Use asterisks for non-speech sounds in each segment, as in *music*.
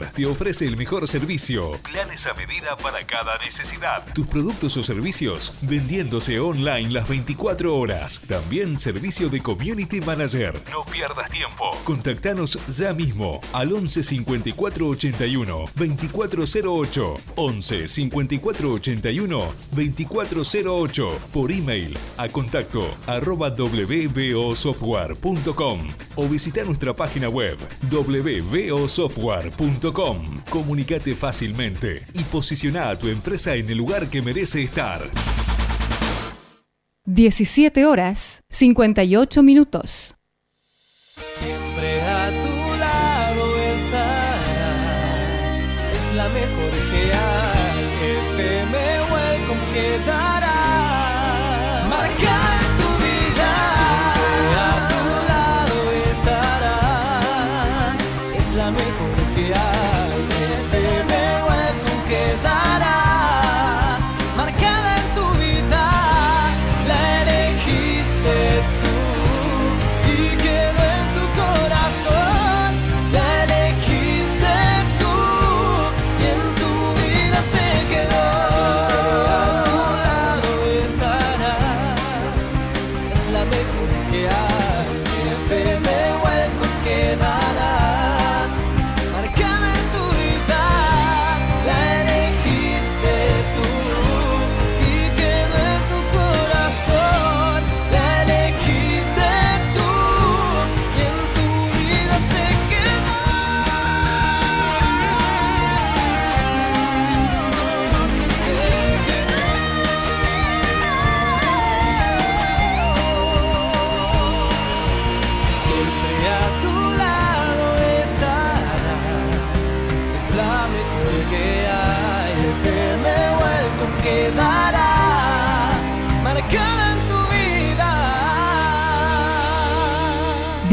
Te ofrece el mejor servicio. Planes a medida para cada necesidad. Tus productos o servicios vendiéndose online las 24 horas. También servicio de Community Manager. No pierdas tiempo. Contactanos ya mismo al 11 54 81 2408. 11 54 81 2408. Por email a contacto arroba wbosoftware.com o visita nuestra página web wbosoftware.com. Comunicate fácilmente y posiciona a tu empresa en el lugar que merece estar. 17 horas 58 minutos.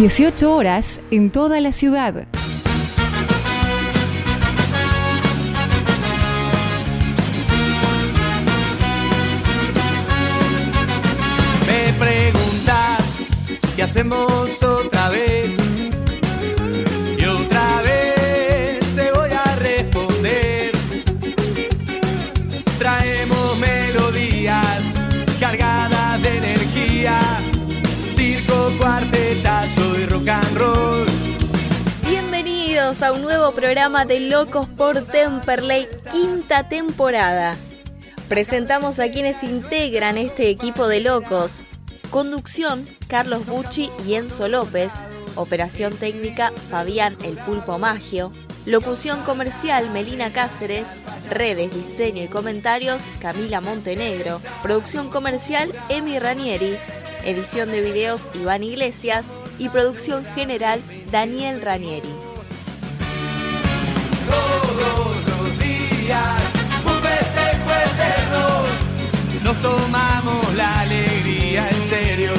18 horas en toda la ciudad. Me preguntas qué hacemos otra A un nuevo programa de Locos por Temperley, quinta temporada. Presentamos a quienes integran este equipo de locos. Conducción, Carlos Bucci y Enzo López. Operación técnica, Fabián El Pulpo Magio. Locución comercial, Melina Cáceres. Redes, diseño y comentarios, Camila Montenegro. Producción comercial, Emi Ranieri. Edición de videos, Iván Iglesias. Y producción general, Daniel Ranieri. Eterno. Nos tomamos la alegría en serio.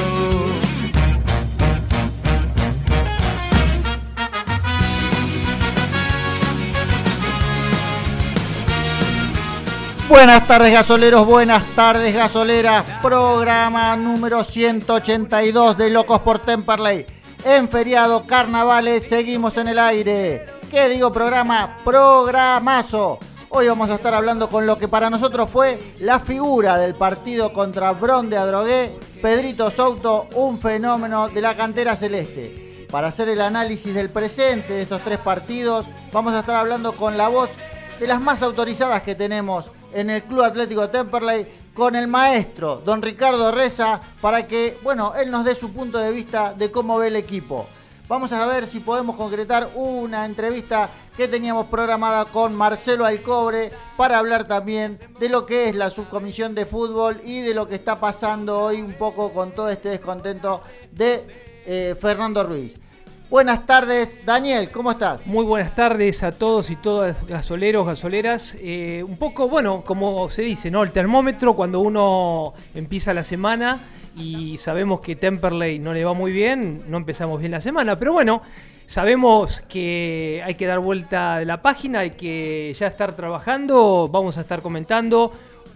Buenas tardes gasoleros, buenas tardes gasoleras, programa número 182 de Locos por Temperley. En feriado, carnavales, seguimos en el aire. ¿Qué digo programa? Programazo. Hoy vamos a estar hablando con lo que para nosotros fue la figura del partido contra Bron de Adrogué, Pedrito Souto, un fenómeno de la cantera celeste. Para hacer el análisis del presente de estos tres partidos, vamos a estar hablando con la voz de las más autorizadas que tenemos en el Club Atlético Temperley con el maestro, don Ricardo Reza, para que, bueno, él nos dé su punto de vista de cómo ve el equipo. Vamos a ver si podemos concretar una entrevista que teníamos programada con Marcelo Alcobre para hablar también de lo que es la subcomisión de fútbol y de lo que está pasando hoy un poco con todo este descontento de eh, Fernando Ruiz. Buenas tardes, Daniel, ¿cómo estás? Muy buenas tardes a todos y todas gasoleros, gasoleras. Eh, un poco, bueno, como se dice, ¿no? El termómetro cuando uno empieza la semana y sabemos que Temperley no le va muy bien, no empezamos bien la semana, pero bueno, sabemos que hay que dar vuelta de la página, hay que ya estar trabajando, vamos a estar comentando.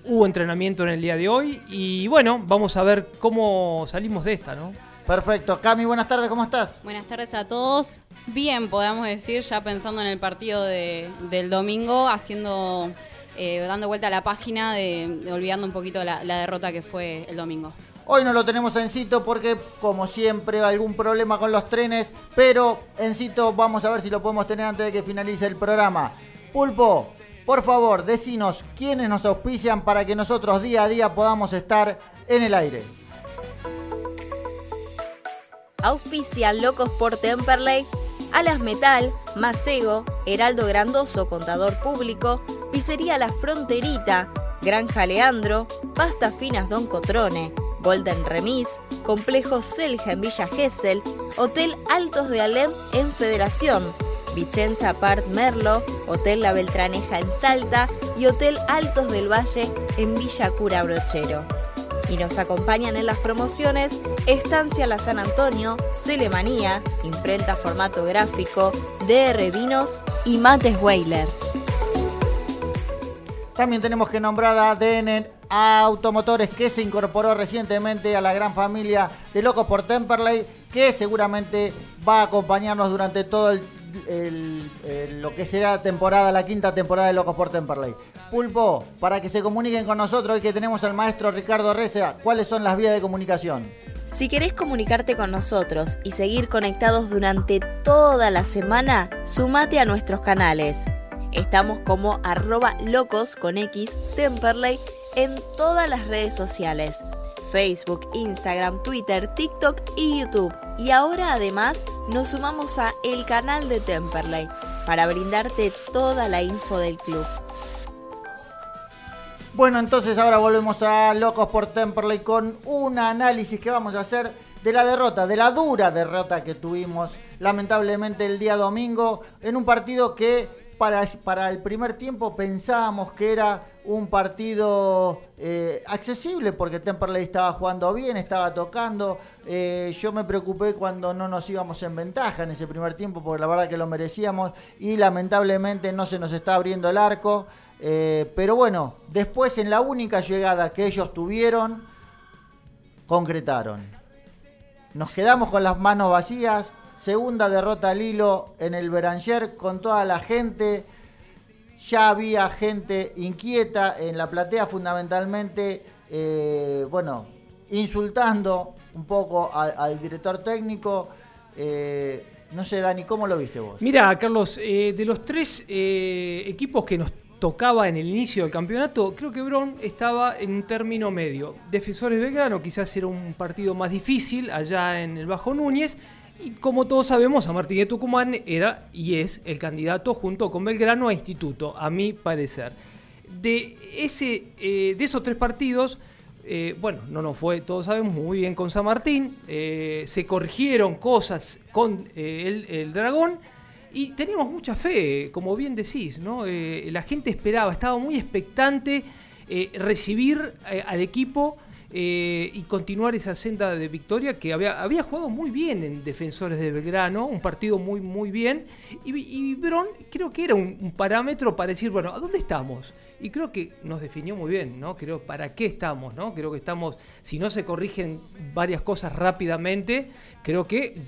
Hubo entrenamiento en el día de hoy y bueno, vamos a ver cómo salimos de esta, ¿no? Perfecto. Cami, buenas tardes, ¿cómo estás? Buenas tardes a todos. Bien, podemos decir, ya pensando en el partido de- del domingo, haciendo, eh, dando vuelta a la página, de, de olvidando un poquito la, la derrota que fue el domingo. Hoy no lo tenemos en Cito porque, como siempre, algún problema con los trenes, pero en Cito vamos a ver si lo podemos tener antes de que finalice el programa. Pulpo, por favor, decinos quiénes nos auspician para que nosotros día a día podamos estar en el aire. Auspician Locos por Temperley, Alas Metal, Macego, Heraldo Grandoso, Contador Público, Pizzería La Fronterita, Granja Leandro, Pasta Finas Don Cotrone, Golden Remis, Complejo Selja en Villa Gesell, Hotel Altos de Alem en Federación, Vicenza Part Merlo, Hotel La Beltraneja en Salta y Hotel Altos del Valle en Villa Cura Brochero. Y nos acompañan en las promociones Estancia La San Antonio, Celemanía, Imprenta Formato Gráfico, DR Vinos y Mates Weiler. También tenemos que nombrar a DN Automotores que se incorporó recientemente a la gran familia de Locos por Temperley que seguramente va a acompañarnos durante todo lo que será temporada, la quinta temporada de Locos por Temperley. Pulpo, para que se comuniquen con nosotros hoy que tenemos al maestro Ricardo Reza, ¿cuáles son las vías de comunicación? Si querés comunicarte con nosotros y seguir conectados durante toda la semana, sumate a nuestros canales. Estamos como arroba locos con X en todas las redes sociales. Facebook, Instagram, Twitter, TikTok y YouTube. Y ahora además nos sumamos a el canal de Temperley para brindarte toda la info del club. Bueno, entonces ahora volvemos a Locos por Temperley con un análisis que vamos a hacer de la derrota, de la dura derrota que tuvimos lamentablemente el día domingo en un partido que para, para el primer tiempo pensábamos que era un partido eh, accesible porque Temperley estaba jugando bien, estaba tocando. Eh, yo me preocupé cuando no nos íbamos en ventaja en ese primer tiempo porque la verdad que lo merecíamos y lamentablemente no se nos está abriendo el arco. Eh, pero bueno, después en la única llegada que ellos tuvieron, concretaron. Nos quedamos con las manos vacías. Segunda derrota al hilo en el Beranger con toda la gente. Ya había gente inquieta en la platea, fundamentalmente, eh, bueno, insultando un poco al, director técnico. Eh, no sé, Dani, ¿cómo lo viste vos? Mira, Carlos, eh, de los tres equipos que nos tocaba en el inicio del campeonato, creo que Bron estaba en un término medio. Defensores Belgrano quizás era un partido más difícil allá en el Bajo Núñez. Y como todos sabemos, San Martín de Tucumán era y es el candidato junto con Belgrano a instituto, a mi parecer. De, ese, eh, de esos tres partidos, eh, bueno, no nos fue, todos sabemos, muy bien con San Martín. eh, se corrigieron cosas con el, el Dragón. Y teníamos mucha fe, como bien decís, ¿no? La gente esperaba, estaba muy expectante recibir al equipo eh, y continuar esa senda de victoria que había, había jugado muy bien en Defensores de Belgrano, un partido muy, muy bien. Y, y Bron creo que era un, parámetro para decir, bueno, ¿a dónde estamos? Y creo que nos definió muy bien, ¿no? Creo, ¿para qué estamos, no? Creo que estamos, si no se corrigen varias cosas rápidamente, creo que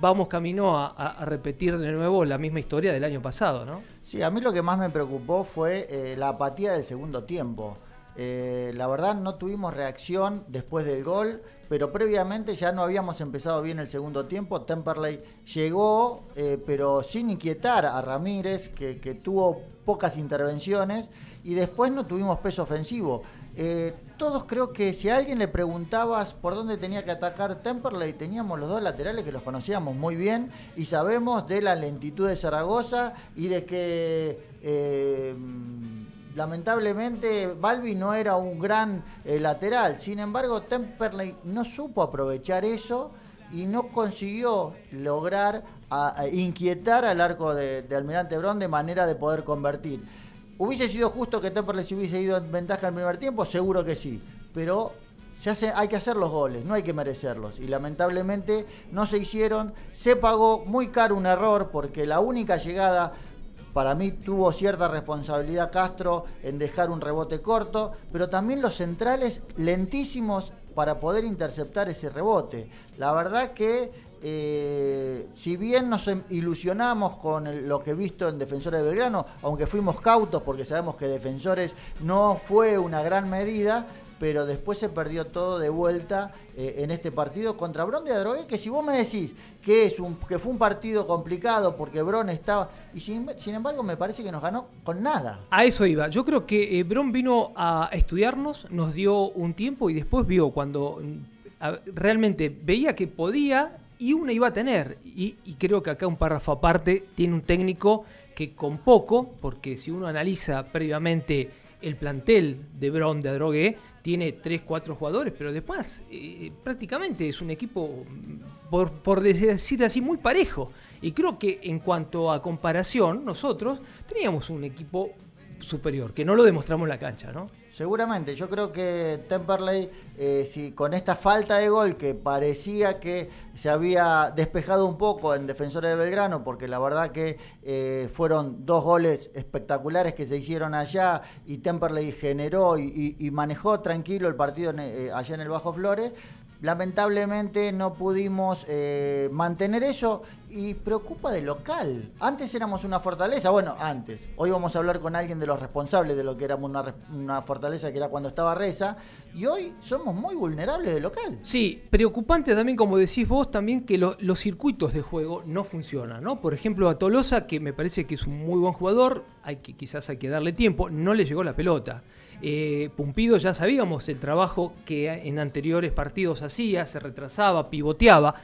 vamos camino a repetir de nuevo la misma historia del año pasado, ¿no? Sí, a mí lo que más me preocupó fue eh, la apatía del segundo tiempo. Eh, la verdad no tuvimos reacción después del gol, pero previamente ya no habíamos empezado bien el segundo tiempo. Temperley llegó, eh, pero sin inquietar a Ramírez, que, tuvo pocas intervenciones, y después no tuvimos peso ofensivo. Eh, todos creo que si a alguien le preguntabas por dónde tenía que atacar Temperley, teníamos los dos laterales que los conocíamos muy bien y sabemos de la lentitud de Zaragoza y de que lamentablemente Balbi no era un gran eh, lateral. Sin embargo, Temperley no supo aprovechar eso y no consiguió lograr inquietar al arco de, Almirante Brón de manera de poder convertir. ¿Hubiese sido justo que Temperley se hubiese ido en ventaja en el primer tiempo? Seguro que sí. Pero se hace, hay que hacer los goles, no hay que merecerlos. Y lamentablemente no se hicieron. Se pagó muy caro un error porque la única llegada, para mí tuvo cierta responsabilidad Castro en dejar un rebote corto, pero también los centrales lentísimos para poder interceptar ese rebote. La verdad que eh, si bien nos ilusionamos con lo que he visto en Defensores de Belgrano, aunque fuimos cautos porque sabemos que Defensores no fue una gran medida, pero después se perdió todo de vuelta eh, en este partido contra Bron de Adrogué, que si vos me decís que, es un, que fue un partido complicado porque Bron estaba... Y sin, embargo me parece que nos ganó con nada. A eso iba. Yo creo que eh, Bron vino a estudiarnos, nos dio un tiempo y después vio cuando mm, realmente veía que podía y una iba a tener. Y, creo que acá un párrafo aparte tiene un técnico que con poco, porque si uno analiza previamente el plantel de Bron de Adrogué, tiene 3, 4 jugadores, pero después eh, prácticamente es un equipo, por, por, decir así, muy parejo. Y creo que en cuanto a comparación, nosotros teníamos un equipo superior, que no lo demostramos en la cancha, ¿no? Seguramente, yo creo que Temperley, eh, si con esta falta de gol que parecía que se había despejado un poco en Defensores de Belgrano, porque la verdad que eh, fueron dos goles espectaculares que se hicieron allá y Temperley generó y, manejó tranquilo el partido eh, allá en el Bajo Flores, Lamentablemente no pudimos eh, mantener eso y preocupa de local. Antes éramos una fortaleza, bueno, antes. Hoy vamos a hablar con alguien de los responsables de lo que éramos una, fortaleza que era cuando estaba Reza y hoy somos muy vulnerables de local. Sí, preocupante también, como decís vos, también que los circuitos de juego no funcionan, ¿no? Por ejemplo, a Tolosa, que me parece que es un muy buen jugador, hay que, quizás hay que darle tiempo, no le llegó la pelota. Eh, Pumpido ya sabíamos el trabajo que en anteriores partidos hacía, se retrasaba, pivoteaba.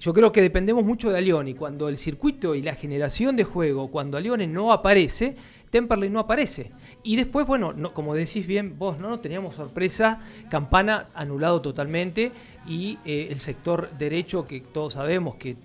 Yo creo que dependemos mucho de Alione. Cuando el circuito y la generación de juego, cuando Alione no aparece, Temperley no aparece. Y después, bueno, como decís bien vos, no, no teníamos sorpresa, Campana anulado totalmente y eh, el sector derecho que todos sabemos que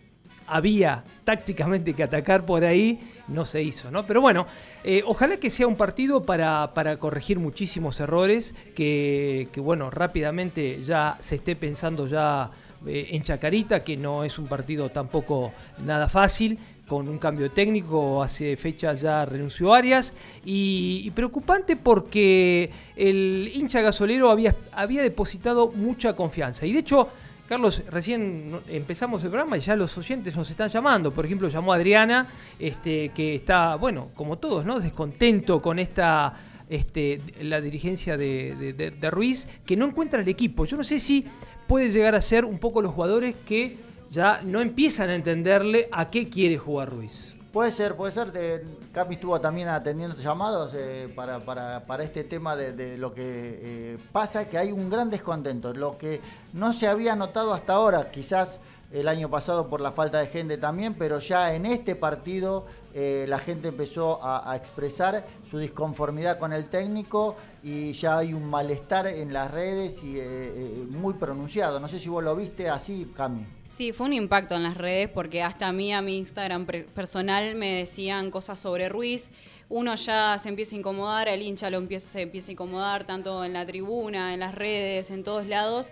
había tácticamente que atacar por ahí, no se hizo, ¿no? Pero bueno, eh, ojalá que sea un partido para, corregir muchísimos errores, que, bueno, rápidamente ya se esté pensando ya eh, en Chacarita, que no es un partido tampoco nada fácil, con un cambio técnico, hace fecha ya renunció Arias, y, y, preocupante porque el hincha gasolero había, había depositado mucha confianza, y de hecho Carlos, recién empezamos el programa y ya los oyentes nos están llamando. Por ejemplo, llamó Adriana, este, que está, bueno, como todos, ¿no? Descontento con esta. Este, la dirigencia de, Ruiz, que no encuentra el equipo. Yo no sé si puede llegar a ser un poco los jugadores que ya no empiezan a entenderle a qué quiere jugar Ruiz. Puede ser, puede ser. Cami estuvo también atendiendo llamados eh, para, para, este tema de, lo que eh, pasa, que hay un gran descontento. Lo que no se había notado hasta ahora, quizás el año pasado por la falta de gente también, pero ya en este partido eh, la gente empezó a, expresar su disconformidad con el técnico y ya hay un malestar en las redes y eh, eh, muy pronunciado. No sé si vos lo viste así, Cami. Sí, fue un impacto en las redes porque hasta a mí, a mi Instagram personal, me decían cosas sobre Ruiz. Uno ya se empieza a incomodar, el hincha lo empieza, se empieza a incomodar tanto en la tribuna, en las redes, en todos lados.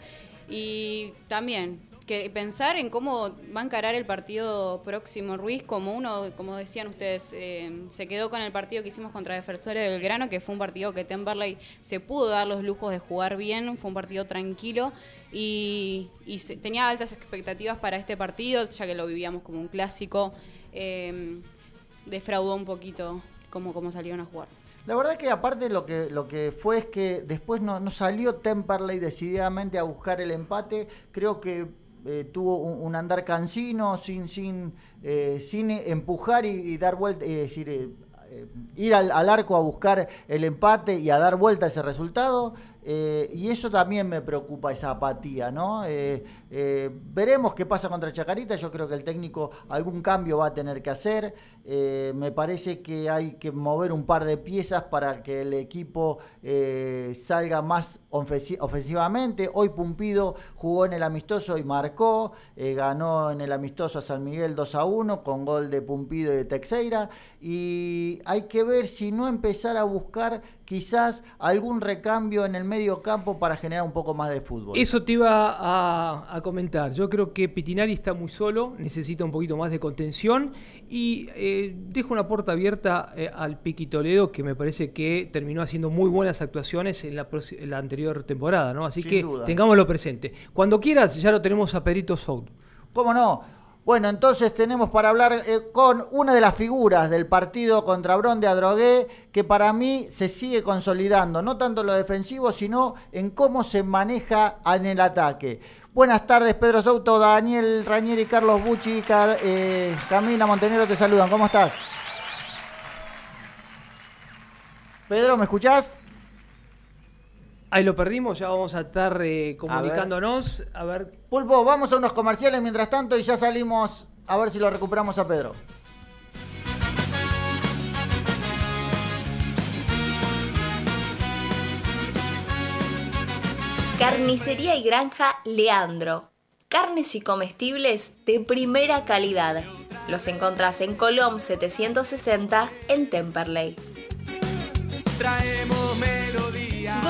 Y también que pensar en cómo va a encarar el partido próximo Ruiz, como uno, como decían ustedes, eh, se quedó con el partido que hicimos contra Defensores del Grano, que fue un partido que Temperley se pudo dar los lujos de jugar bien, fue un partido tranquilo y, tenía altas expectativas para este partido, ya que lo vivíamos como un clásico. Eh, defraudó un poquito cómo, cómo salieron a jugar. La verdad que aparte lo que, lo que fue es que después no, no salió Temperley decididamente a buscar el empate. Creo que eh, tuvo un, andar cansino, sin, sin, eh, sin empujar y, dar vuelta, es decir, eh, ir al, al, arco a buscar el empate y a dar vuelta a ese resultado. Y eso también me preocupa, esa apatía, ¿no? veremos qué pasa contra Chacarita. Yo creo que el técnico algún cambio va a tener que hacer. Eh, me parece que hay que mover un par de piezas para que el equipo eh, salga más ofensivamente. Hoy Pumpido jugó en el amistoso y marcó, eh, ganó en el amistoso a San Miguel 2 a 1 con gol de Pumpido y de Texeira. Y hay que ver si no empezar a buscar quizás algún recambio en el medio campo para generar un poco más de fútbol. Eso te iba a, a comentar. Yo creo que Pitinari está muy solo, necesita un poquito más de contención y eh, dejo una puerta abierta eh, al Piqui Toledo, que me parece que terminó haciendo muy buenas actuaciones en la, en la anterior temporada, ¿no? Así Sin que duda. tengámoslo presente. Cuando quieras, ya lo tenemos a Pedrito Sout. ¿Cómo no? Bueno, entonces tenemos para hablar eh, con una de las figuras del partido contra Bron de Adrogué, que para mí se sigue consolidando, no tanto en lo defensivo, sino en cómo se maneja en el ataque. Buenas tardes, Pedro Souto, Daniel Rañeri, Carlos Bucci, eh, Camila Montenegro te saludan. ¿Cómo estás? Pedro, ¿me escuchás? Ahí lo perdimos, ya vamos a estar eh, comunicándonos. A ver. Pulpo, vamos a unos comerciales mientras tanto y ya salimos a ver si lo recuperamos a Pedro. Carnicería y Granja Leandro. Carnes y comestibles de primera calidad. Los encontrás en Colom 760 en Temperley. Traemos.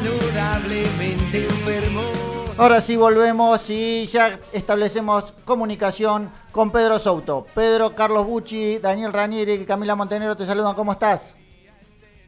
Saludablemente enfermos. Ahora sí volvemos y ya establecemos comunicación con Pedro Souto. Pedro, Carlos Bucci, Daniel Ranieri y Camila Montenegro te saludan. ¿Cómo estás?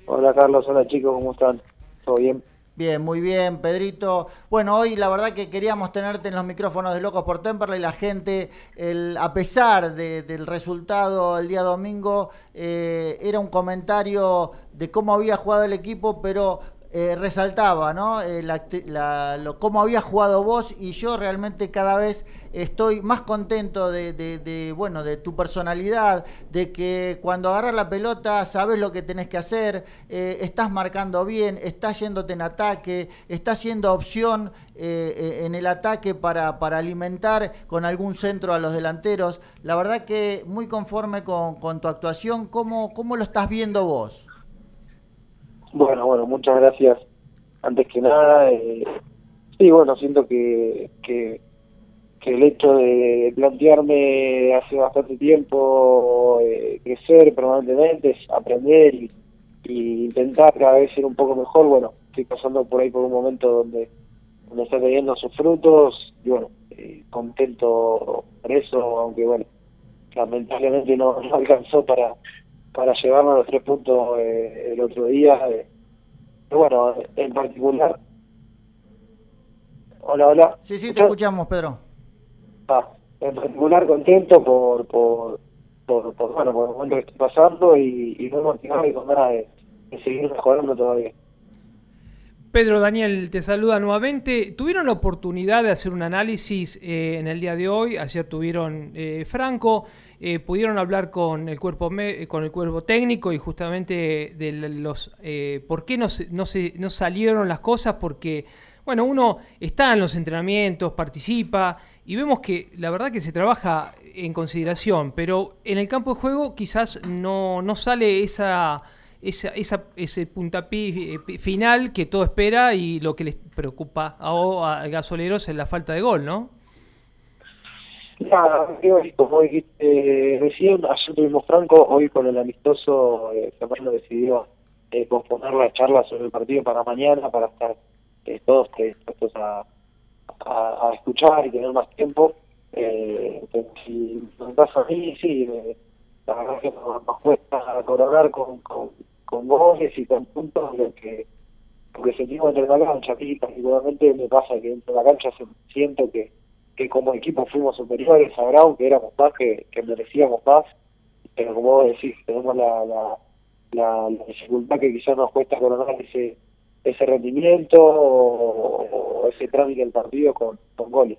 Hola Carlos, hola chicos, ¿cómo están? ¿Todo bien? Bien, muy bien, Pedrito. Bueno, hoy la verdad que queríamos tenerte en los micrófonos de Locos por Temperley. La gente, el, a pesar de- del resultado el día domingo, eh, era un comentario de cómo había jugado el equipo, pero eh, resaltaba, ¿no? Eh, la la- lo- cómo había jugado vos y yo realmente cada vez estoy más contento de, bueno, de tu personalidad, de que cuando agarras la pelota sabes lo que tenés que hacer, eh, estás marcando bien, estás yéndote en ataque, estás siendo opción en el ataque para, para alimentar con algún centro a los delanteros. La verdad que muy conforme con, con tu actuación, ¿cómo, ¿cómo lo estás viendo vos? Bueno, bueno, muchas gracias. Antes que nada, eh, sí, bueno, siento que, que, que el hecho de plantearme hace bastante tiempo eh, crecer permanentemente, aprender y, y intentar cada vez ser un poco mejor, bueno, estoy pasando por ahí por un momento donde, donde está teniendo sus frutos y bueno, eh, contento por eso, aunque bueno, lamentablemente no, no alcanzó para para llevarnos los tres puntos eh, el otro día. eh. Bueno, en particular. Hola, hola. Sí, sí, te escuchamos, Pedro. Ah, en particular contento por, por, por, por, bueno, por el momento que estoy pasando y, y muy motivado y con ganas de, de seguir mejorando todavía. Pedro Daniel te saluda nuevamente. ¿Tuvieron la oportunidad de hacer un análisis eh, en el día de hoy? Ayer tuvieron eh, Franco. Eh, pudieron hablar con el cuerpo me- con el cuerpo técnico y justamente de los eh, por qué no no se no salieron las cosas porque bueno uno está en los entrenamientos participa y vemos que la verdad que se trabaja en consideración pero en el campo de juego quizás no no sale esa esa, esa- ese puntapié eh, final que todo espera y lo que les preocupa a, a gasoleros es la falta de gol, ¿no? Nada, que como dijiste recién, ayer tuvimos Franco, hoy con el amistoso, eh, decidió eh, posponer la charla sobre el partido para mañana, para estar eh, todos dispuestos a, escuchar y tener más tiempo. Eh, si me pasa a mí, sí, la verdad que nos, nos cuesta coronar con, con, con y con puntos lo que porque sentimos dentro de la cancha, particularmente me pasa que dentro de la cancha siento que que como equipo fuimos superiores a Brown, que éramos más, que, merecíamos más, pero como vos decís, tenemos la, la, la, dificultad que quizás nos cuesta coronar ese ese rendimiento o, o ese trámite del partido con, con goles.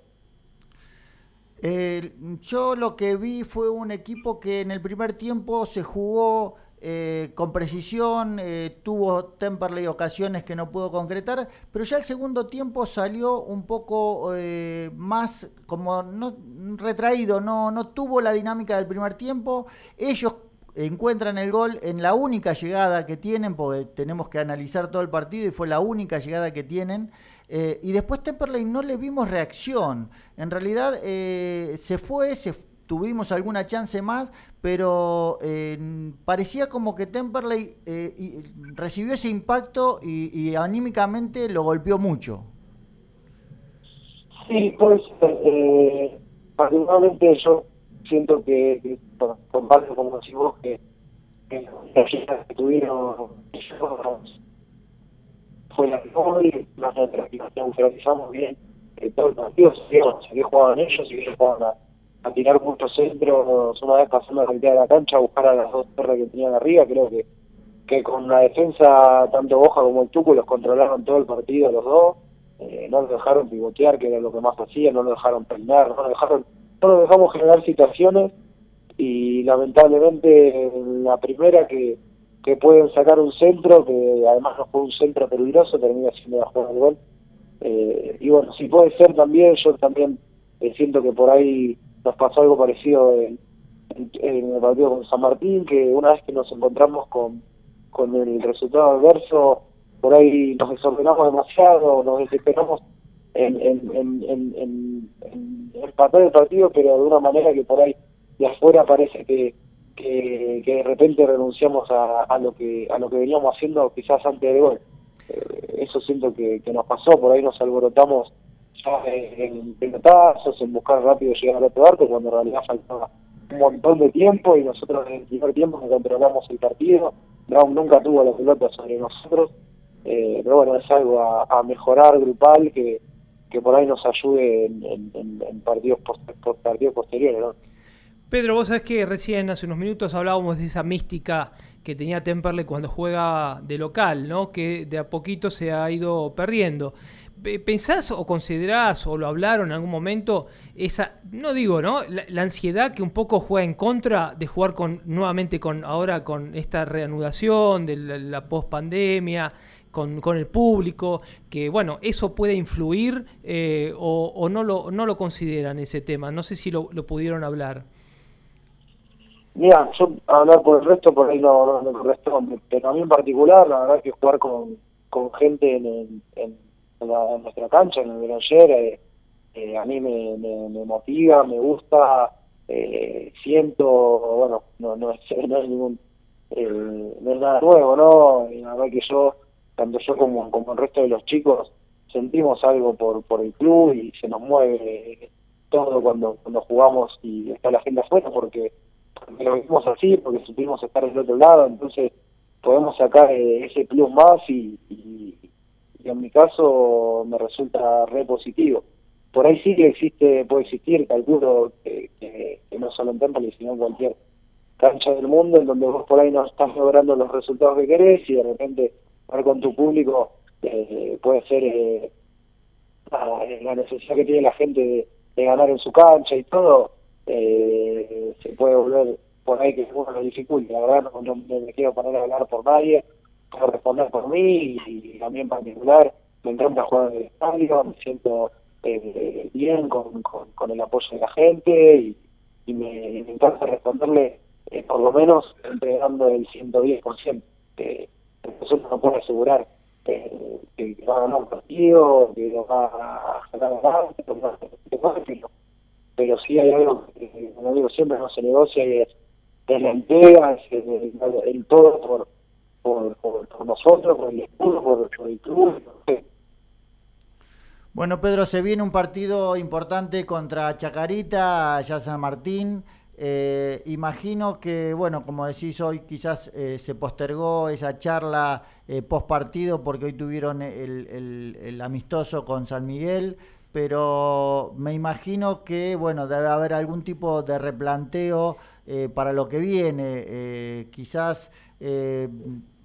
Eh, yo lo que vi fue un equipo que en el primer tiempo se jugó eh, con precisión, eh, tuvo Temperley ocasiones que no pudo concretar, pero ya el segundo tiempo salió un poco eh, más como no, retraído, no, no tuvo la dinámica del primer tiempo. Ellos encuentran el gol en la única llegada que tienen, porque tenemos que analizar todo el partido y fue la única llegada que tienen. y después Temperley no le vimos reacción. En realidad se fue, se tuvimos alguna chance más, pero eh, parecía como que Temperley eh, recibió ese impacto y, anímicamente lo golpeó mucho. Sí, pues, eh, particularmente yo siento que, que comparto como decís vos, que, que la que tuvieron fue la mejor y la realizamos bien todo el partido, si jugaban ellos y ellos jugaban a tirar muchos centros una vez pasando la mitad de la cancha a buscar a las dos torres que tenían arriba. Creo que, que con la defensa, tanto Boja como el Tuco, los controlaron todo el partido los dos. Eh, no los dejaron pivotear, que era lo que más hacían, no los dejaron peinar, no los dejaron, no los dejamos generar situaciones y lamentablemente la primera que, que pueden sacar un centro, que además no fue un centro peligroso, termina siendo la jugada del gol. Eh, y bueno, si puede ser también, yo también eh, siento que por ahí nos pasó algo parecido en, el partido con San Martín, que una vez que nos encontramos con, con el resultado adverso, por ahí nos desordenamos demasiado, nos desesperamos en, en, en, en, en empatar el partido, pero de una manera que por ahí de afuera parece que, que, de repente renunciamos a, a, lo que a lo que veníamos haciendo quizás antes del gol. Eh, eso siento que, que nos pasó, por ahí nos alborotamos en pelotazos, en buscar rápido llegar al otro arco, cuando en realidad faltaba un montón de tiempo y nosotros en el primer tiempo que controlamos el partido. Brown nunca tuvo la pelota sobre nosotros, eh, pero bueno, es algo a, mejorar grupal que, que por ahí nos ayude en, partidos, partidos posteriores. ¿no? Pedro, vos sabés que recién hace unos minutos hablábamos de esa mística que tenía Temperley cuando juega de local, ¿no? que de a poquito se ha ido perdiendo. ¿Pensás o considerás o lo hablaron en algún momento esa, no digo, ¿no? La, ansiedad que un poco juega en contra de jugar con nuevamente con ahora con esta reanudación de la, la pospandemia, con, con, el público, que bueno, eso puede influir eh, o, no lo no lo consideran ese tema. No sé si lo, lo pudieron hablar. Mira, yo hablar por el resto por ahí no, no, corresponde, pero a mí en particular, la verdad es que jugar con, con gente en, en en, nuestra cancha, en el Granoller, eh, eh, a mí me, me, motiva, me gusta, eh, siento, bueno, no, no, es, *laughs* no es ningún, no es nada nuevo, ¿no? Y la verdad que yo, tanto yo como, como el resto de los chicos, sentimos algo por, por el club y se nos mueve todo cuando, cuando jugamos y está la gente afuera porque, lo vimos así, porque supimos estar del otro lado, entonces podemos sacar ese club más y, y en mi caso me resulta re positivo. Por ahí sí que existe, puede existir, calculo que, no solo en Temple, sino en cualquier cancha del mundo, en donde vos por ahí no estás logrando los resultados que querés y de repente hablar con tu público eh, puede ser eh, la, necesidad que tiene la gente de, ganar en su cancha y todo, eh, se puede volver por ahí que uno lo dificulta. La verdad no, no me quiero poner a hablar por nadie, responder por mí y, también en particular. Me encanta jugar en el estadio, me siento eh, bien con, con, el apoyo de la gente y, y me, encanta responderle eh, por lo menos entregando el 110%, que eso no puede asegurar que, va a ganar un partido, que lo va a ganar adelante, pero, pero sí hay algo que, como digo, siempre no se negocia y es, la entrega, es el todo por por, nosotros, por el escudo, por, el club. Bueno, Pedro, se viene un partido importante contra Chacarita, allá San Martín. Eh, imagino que, bueno, como decís hoy, quizás eh, se postergó esa charla eh, post partido porque hoy tuvieron el, el, amistoso con San Miguel, pero me imagino que, bueno, debe haber algún tipo de replanteo para lo que viene. quizás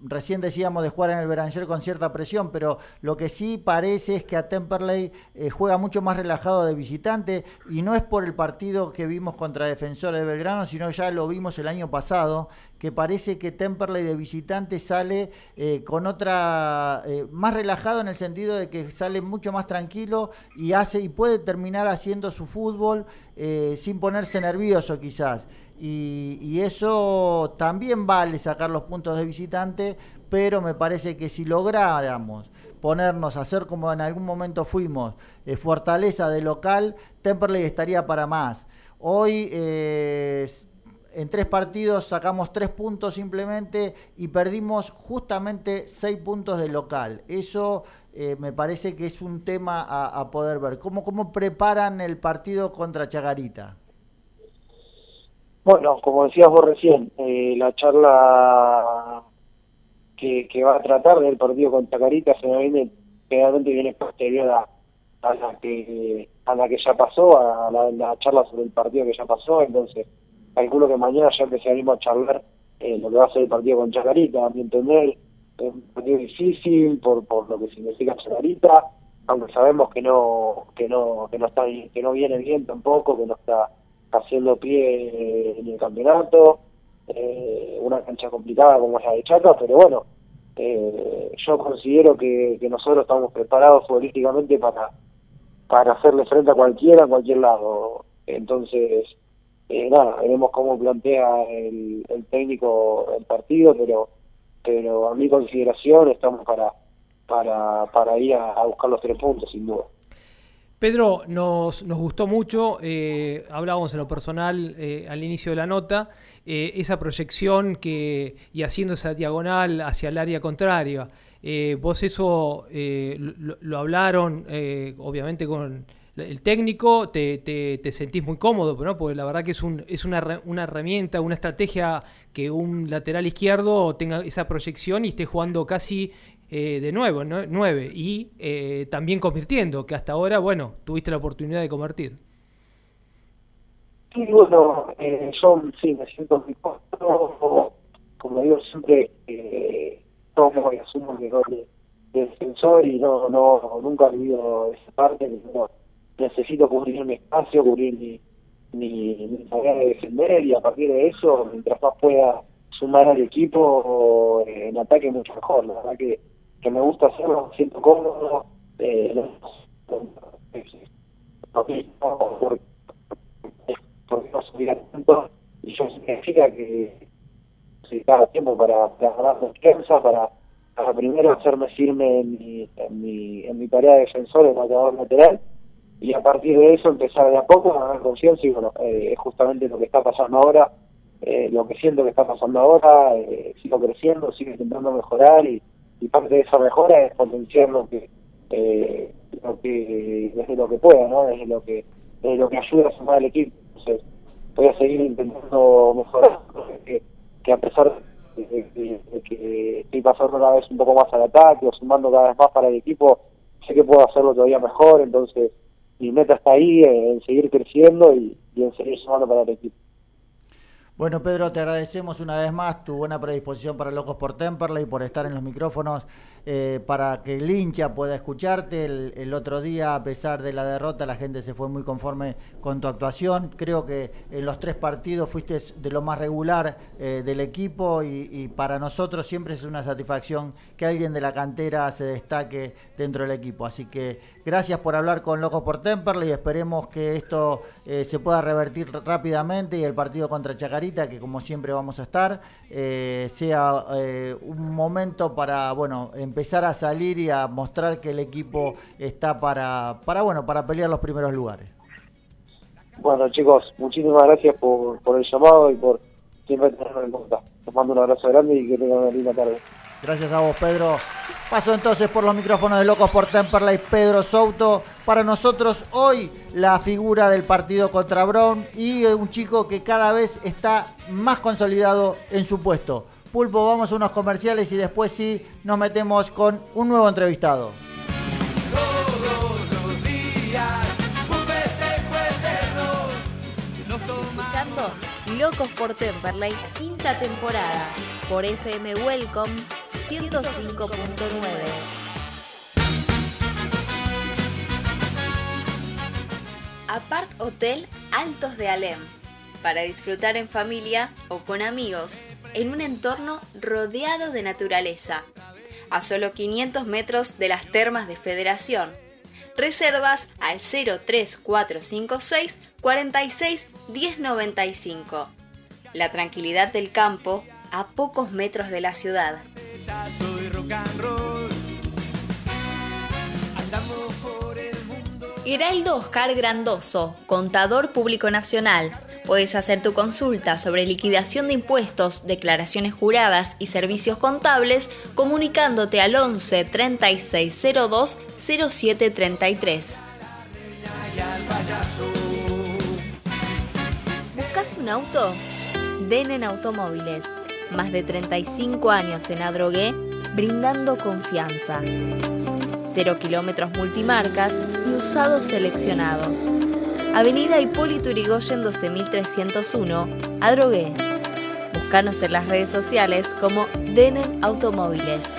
recién decíamos de jugar en el Beranger con cierta presión, pero lo que sí parece es que a Temperley eh, juega mucho más relajado de visitante y no es por el partido que vimos contra Defensores de Belgrano, sino ya lo vimos el año pasado, que parece que Temperley de visitante sale eh, con otra, eh, más relajado en el sentido de que sale mucho más tranquilo y hace y puede terminar haciendo su fútbol sin ponerse nervioso quizás y, eso también vale sacar los puntos de visitante, pero me parece que si lográramos ponernos a hacer como en algún momento fuimos, eh, fortaleza de local, Temperley estaría para más. Hoy eh, en tres partidos sacamos tres puntos simplemente y perdimos justamente seis puntos de local. Eso eh, me parece que es un tema a, poder ver. ¿Cómo, ¿Cómo preparan el partido contra Chagarita? Bueno, como decías vos recién, eh, la charla que, que, va a tratar del partido con Tacarita se me viene, generalmente viene posterior a, a, la que a la que ya pasó, a la, charla sobre el partido que ya pasó, entonces calculo que mañana ya empezaremos a charlar eh, lo que va a ser el partido con Chacarita, a mi entender, es un partido difícil por, por lo que significa Chacarita, aunque sabemos que no, que no, que no está que no viene bien tampoco, que no está haciendo pie en el campeonato, eh, una cancha complicada como la de Chaca, pero bueno, eh, yo considero que, que, nosotros estamos preparados futbolísticamente para, para hacerle frente a cualquiera, a cualquier lado. Entonces, eh, nada, veremos cómo plantea el, el técnico el partido, pero pero a mi consideración estamos para para, para ir a buscar los tres puntos, sin duda. Pedro, nos, gustó mucho, eh, hablábamos en lo personal eh, al inicio de la nota, eh, esa proyección que, y haciendo esa diagonal hacia el área contraria. vos eso lo, hablaron, obviamente, con el técnico, te, sentís muy cómodo, ¿no? porque la verdad que es, un, es una herramienta, una estrategia que un lateral izquierdo tenga esa proyección y esté jugando casi eh, de nuevo, nueve, y eh, también convirtiendo, que hasta ahora, bueno, tuviste la oportunidad de convertir. Sí, bueno, eh, yo sí me siento muy cómodo, como digo siempre, eh, tomo y asumo mi rol de, defensor y no, no, nunca he vivido esa parte, no, necesito cubrir mi espacio, cubrir mi, mi, mi de defender y a partir de eso, mientras más pueda sumar al equipo en ataque mucho mejor, la verdad que que me gusta hacerlo, siento cómodo, eh, porque, no subir tanto y eso significa que cada tiempo para, para ganar confianza, para, para primero hacerme firme en mi, en mi, en mi tarea de defensor, en marcador lateral, y a partir de eso empezar de a poco a ganar confianza y bueno, eh, es justamente lo que está pasando ahora, eh, lo que siento que está pasando ahora, eh, sigo creciendo, sigo intentando mejorar y y parte de esa mejora es potenciar lo que eh, lo que desde lo que pueda no desde lo que desde lo que ayuda a sumar al equipo. Entonces voy a seguir intentando mejorar que, que a pesar de, que estoy pasando cada vez un poco más al ataque o sumando cada vez más para el equipo sé que puedo hacerlo todavía mejor. Entonces mi meta está ahí en seguir creciendo y, y en seguir sumando para el equipo bueno, Pedro, te agradecemos una vez más tu buena predisposición para Locos por Temperley, por estar en los micrófonos eh, para que el hincha pueda escucharte. El, otro día, a pesar de la derrota, la gente se fue muy conforme con tu actuación. Creo que en los tres partidos fuiste de lo más regular eh, del equipo y, para nosotros siempre es una satisfacción que alguien de la cantera se destaque dentro del equipo. Así que gracias por hablar con Locos por Temperley y esperemos que esto eh, se pueda revertir rápidamente y el partido contra Chacarita, que como siempre vamos a estar, sea un momento para, bueno, empezar a salir y a mostrar que el equipo está para, para bueno, para pelear los primeros lugares. Bueno chicos, muchísimas gracias por, por el llamado y por siempre tenerlo en cuenta. Les mando un abrazo grande y que tengan una linda tarde. Gracias a vos, Pedro. Paso entonces por los micrófonos de Locos por Temperley, Pedro Souto. Para nosotros hoy la figura del partido contra Brown y un chico que cada vez está más consolidado en su puesto. Pulpo, vamos a unos comerciales y después sí nos metemos con un nuevo entrevistado. Locos por Temperley, quinta temporada, por FM Welcome 105.9. Apart Hotel Altos de Alem, para disfrutar en familia o con amigos, en un entorno rodeado de naturaleza, a solo 500 metros de las termas de Federación. Reservas al 03456 46 1095. La tranquilidad del campo a pocos metros de la ciudad. Heraldo Oscar Grandoso, contador público nacional. Puedes hacer tu consulta sobre liquidación de impuestos, declaraciones juradas y servicios contables comunicándote al 11 3602 0733. Y al payaso. ¿Buscas un auto? Denen Automóviles. Más de 35 años en Adrogué, brindando confianza. Cero kilómetros multimarcas y usados seleccionados. Avenida Hipólito Yrigoyen 12301, Adrogué. Búscanos en las redes sociales como Denen Automóviles.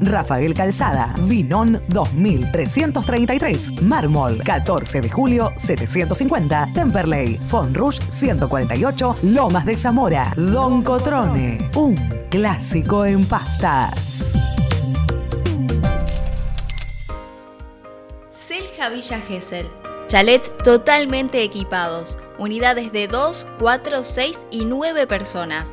Rafael Calzada, Vinón 2333, Mármol 14 de julio 750, Temperley, Fonrush 148, Lomas de Zamora, Don Cotrone, un clásico en pastas. Selja Villa Gesell. Chalets totalmente equipados. Unidades de 2, 4, 6 y 9 personas.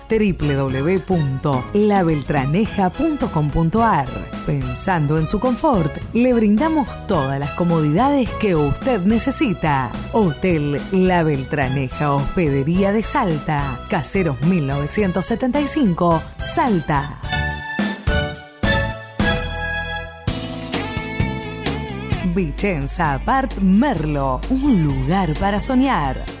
www.labeltraneja.com.ar. Pensando en su confort, le brindamos todas las comodidades que usted necesita. Hotel La Beltraneja Hospedería de Salta, Caseros 1975, Salta. Vicenza Apart Merlo, un lugar para soñar.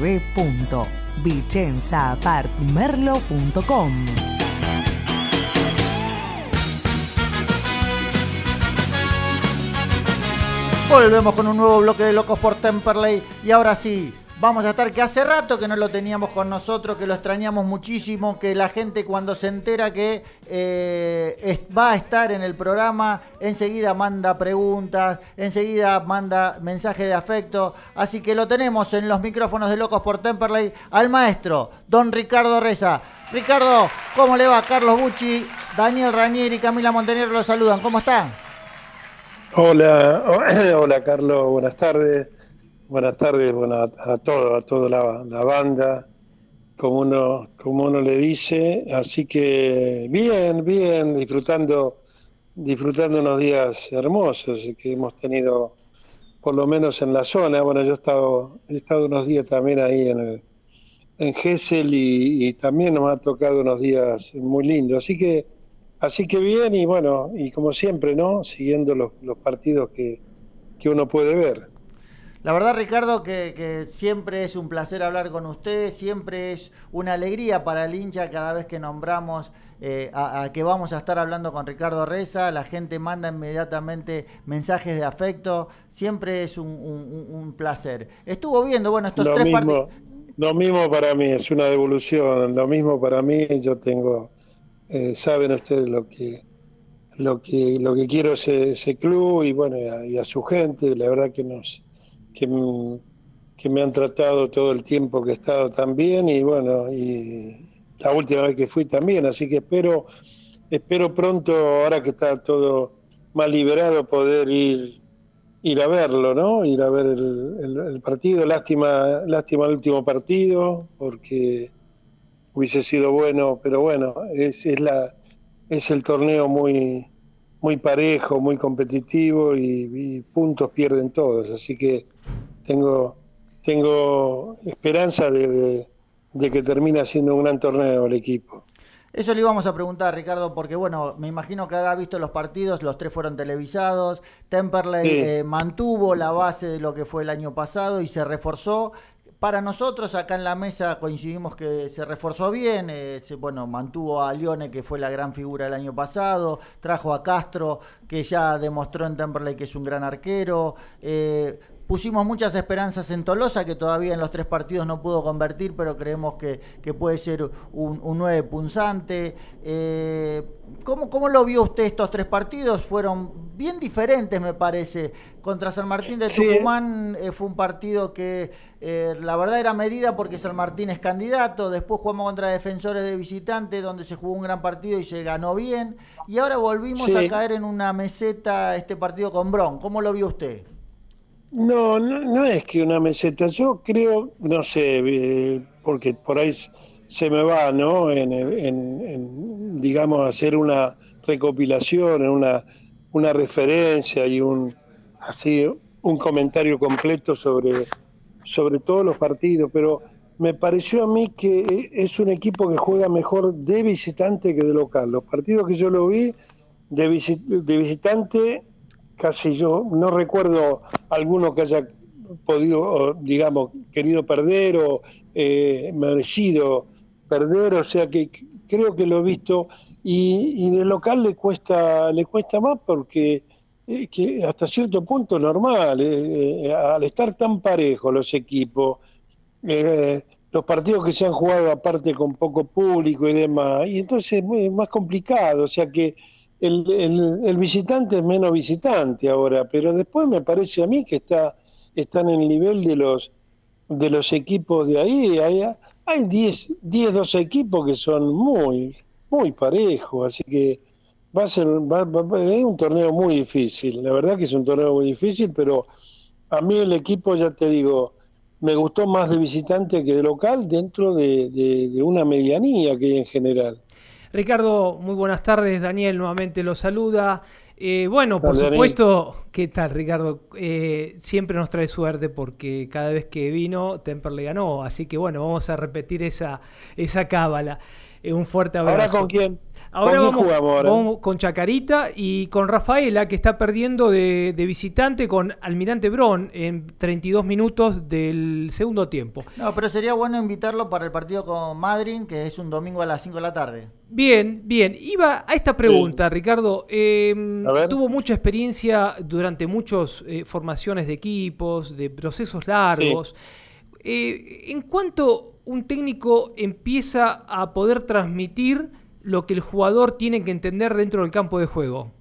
www.vicenzaapartmerlo.com. Volvemos con un nuevo bloque de Locos por Temperley y ahora sí, vamos a estar que hace rato que no lo teníamos con nosotros, que lo extrañamos muchísimo, que la gente cuando se entera que eh, va a estar en el programa, enseguida manda preguntas, enseguida manda mensaje de afecto, así que lo tenemos en los micrófonos de Locos por Temperley al maestro, don Ricardo Reza. Ricardo, ¿cómo le va? Carlos Bucci, Daniel Ranieri y Camila Montenegro lo saludan, ¿cómo están? Hola, *clears throat* hola Carlos, buenas tardes. Buenas tardes bueno, a, a todo, a toda la, banda, como uno, como uno le dice. Así que bien, bien, disfrutando, disfrutando unos días hermosos que hemos tenido, por lo menos en la zona. Bueno, yo he estado, he estado unos días también ahí en, el, y también nos ha tocado unos días muy lindos. Así que Así que bien y bueno, y como siempre, ¿no? Siguiendo los, los partidos que, que uno puede ver. La verdad, Ricardo, que, que siempre es un placer hablar con usted, siempre es una alegría para el hincha cada vez que nombramos eh, a, a que vamos a estar hablando con Ricardo Reza, la gente manda inmediatamente mensajes de afecto, siempre es un, un- un placer. Estuvo viendo, bueno, estos Lo tres partidos... lo mismo para mí, es una devolución, lo mismo para mí, yo tengo, eh, saben ustedes lo que lo que lo que quiero ese, ese club y bueno y a, y a su gente, la verdad que nos que, que me han tratado todo el tiempo que he estado tan bien y bueno y la última vez que fui también, así que espero espero pronto ahora que está todo más liberado poder ir ir a verlo, ¿no? Ir a ver el, partido. Lástima, lástima el último partido, porque hubiese sido bueno, pero bueno, es, es la es el torneo muy muy parejo, muy competitivo y puntos pierden todos, así que tengo tengo esperanza de, de- de que termine siendo un gran torneo el equipo. Eso le íbamos a preguntar, Ricardo, porque bueno, me imagino que habrá visto los partidos, los tres fueron televisados, Temperley Sí. eh, mantuvo la base de lo que fue el año pasado y se reforzó. Para nosotros acá en la mesa coincidimos que se reforzó bien, eh, se- bueno, mantuvo a Lione que fue la gran figura el año pasado, trajo a Castro que ya demostró en Temperley que es un gran arquero, eh, Pusimos muchas esperanzas en Tolosa, que todavía en los tres partidos no pudo convertir, pero creemos que, que puede ser un, un 9 punzante. Eh, ¿cómo, ¿Cómo lo vio usted estos tres partidos? Fueron bien diferentes, me parece. Contra San Martín de Sí. Tucumán eh, fue un partido que eh, la verdad era medida porque San Martín es candidato. Después jugamos contra Defensores de Visitante, donde se jugó un gran partido y se ganó bien. Y ahora volvimos Sí. a caer en una meseta este partido con Bron. ¿Cómo lo vio usted? No, no, no es que una meseta. Yo creo, no sé, eh, porque por ahí se me va, ¿no? En, en- en, digamos, hacer una recopilación, una, una referencia y un así un comentario completo sobre, sobre todos los partidos. Pero me pareció a mí que es un equipo que juega mejor de visitante que de local. Los partidos que yo lo vi de, de visitante, casi yo no recuerdo alguno que haya podido, digamos, querido perder o eh, merecido perder, o sea que creo que lo he visto y, de local le cuesta le cuesta más porque que hasta cierto punto normal eh, eh, al estar tan parejos los equipos los partidos que se han jugado aparte con poco público y demás y entonces es más complicado o sea que el, el, visitante es menos visitante ahora pero después me parece a mí que está están en el nivel de los de los equipos de ahí hay hay 10 10 12 equipos que son muy muy parejo, así que va a ser va, es un torneo muy difícil. La verdad que es un torneo muy difícil, pero a mí el equipo, ya te digo, me gustó más de visitante que de local dentro de, una medianía que hay en general. Ricardo, muy buenas tardes. Daniel nuevamente lo saluda. Eh, bueno, por supuesto, ¿qué tal Ricardo? Eh, siempre nos trae suerte porque cada vez que vino Temper le ganó, así que bueno, vamos a repetir esa, esa cábala. Eh, un fuerte abrazo. ¿Ahora con quién? Ahora vamos, con Chacarita y con Rafaela, que está perdiendo de, visitante con Almirante Bron en 32 minutos del segundo tiempo. No, pero sería bueno invitarlo para el partido con Madrid, que es un domingo a las 5 de la tarde. Bien, bien. Iba a esta pregunta, Ricardo. Em, tuvo mucha experiencia durante muchas eh, formaciones de equipos, de procesos largos. Eh, en cuanto un técnico empieza a poder transmitir lo que el jugador tiene que entender dentro del campo de juego.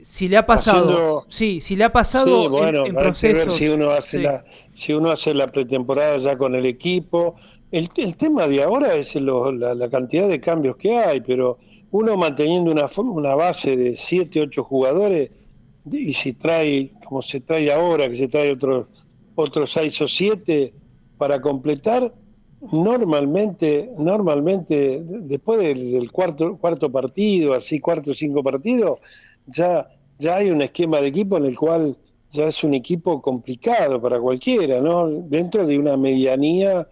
Si le ha pasado, sí, si le ha pasado en, procesos. Si uno hace la, si uno hace la pretemporada ya con el equipo, el, tema de ahora es la, cantidad de cambios que hay, pero uno manteniendo una, una base de 7, 8 jugadores, y si trae, como se trae ahora, que se trae otros otros 6 o 7, para completar, normalmente, normalmente después del, cuarto, cuarto partido, así cuarto o cinco partidos, ya, ya hay un esquema de equipo en el cual ya es un equipo complicado para cualquiera, ¿no? Dentro de una medianía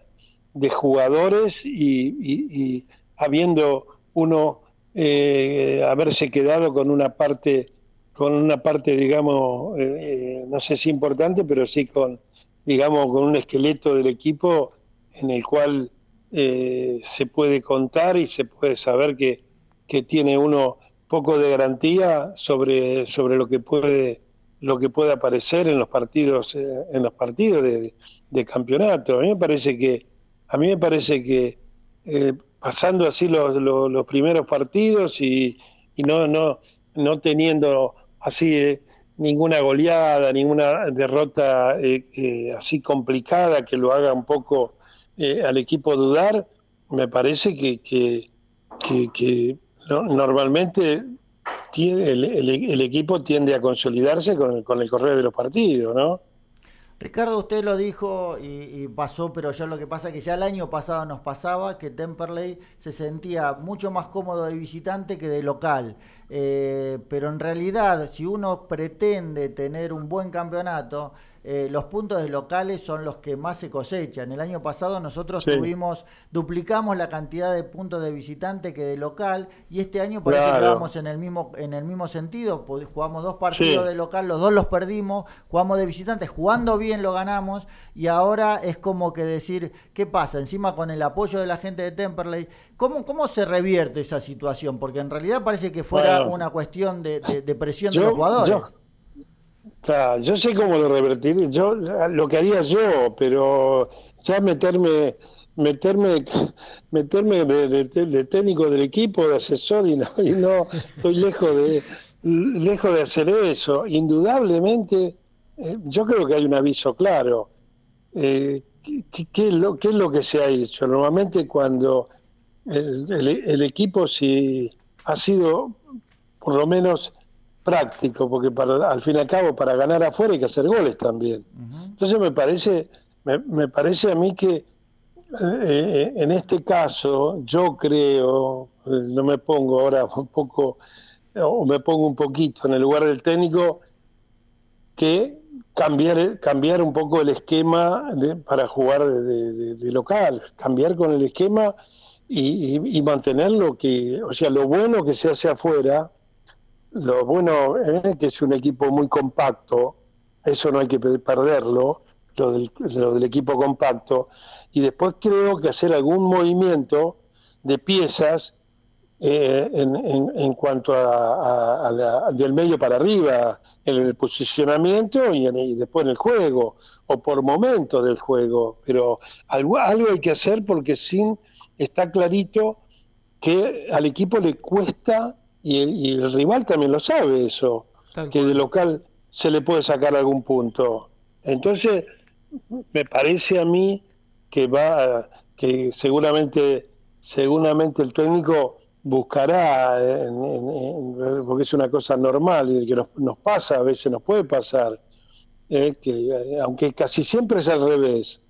de jugadores y, habiendo uno eh, haberse quedado con una parte, con una parte, digamos, eh, eh, no sé si importante, pero sí con, digamos, con un esqueleto del equipo en el cual eh, se puede contar y se puede saber que, que, tiene uno poco de garantía sobre, sobre lo que puede lo que puede aparecer en los partidos eh, en los partidos de, de, campeonato. A mí me parece que a mí me parece que eh, pasando así los, los, primeros partidos y, y, no no no teniendo así ninguna goleada, ninguna derrota eh, eh, así complicada que lo haga un poco eh, al equipo dudar, me parece que, que, que, normalmente tiene, el, equipo tiende a consolidarse con, con el correr de los partidos, ¿no? Ricardo, usted lo dijo y, pasó, pero ya lo que pasa es que ya el año pasado nos pasaba que Temperley se sentía mucho más cómodo de visitante que de local. Eh, pero en realidad, si uno pretende tener un buen campeonato, eh, los puntos de locales son los que más se cosechan. El año pasado nosotros tuvimos, duplicamos la cantidad de puntos de visitante que de local, y este año parece que vamos en el mismo, en el mismo sentido, jugamos dos partidos de local, los dos los perdimos, jugamos de visitante, jugando bien lo ganamos, y ahora es como que decir, ¿qué pasa? Encima con el apoyo de la gente de Temperley, ¿cómo, cómo se revierte esa situación? Porque en realidad parece que fuera una cuestión de, presión de los jugadores yo sé cómo lo revertir, yo lo que haría yo, pero ya meterme meterme *laughs* meterme de, técnico del equipo, de asesor y no, *laughs* y no estoy lejos de lejos de hacer eso. Indudablemente, eh, yo creo que hay un aviso claro. Eh, ¿qué, es lo, ¿Qué es lo que se ha hecho? Normalmente cuando el, el equipo si ha sido por lo menos práctico, porque para, al fin y al cabo para ganar afuera hay que hacer goles también. Entonces me parece, me, parece a mí que eh, eh, en este caso yo creo, eh, no me pongo ahora *laughs* un poco, o me pongo un poquito en el lugar del técnico, que cambiar, cambiar un poco el esquema de- para jugar de, de- de local, cambiar con el esquema y, y- y mantener lo que, o sea, lo bueno que se hace afuera, lo bueno es que es un equipo muy compacto, eso no hay que pe- perderlo, lo del, lo del equipo compacto, y después creo que hacer algún movimiento de piezas eh, en, en- en cuanto a, a- a la- del medio para arriba, en el posicionamiento y, y después en el juego, o por momentos del juego. Pero algo, algo hay que hacer porque sin está clarito que al equipo le cuesta, y el, y el rival también lo sabe eso, que de local se le puede sacar algún punto. Entonces, me parece a mí que va que seguramente seguramente el técnico buscará en- en- en- porque es una cosa normal y que nos, nos pasa a veces nos puede pasar eh, que aunque casi siempre es al revés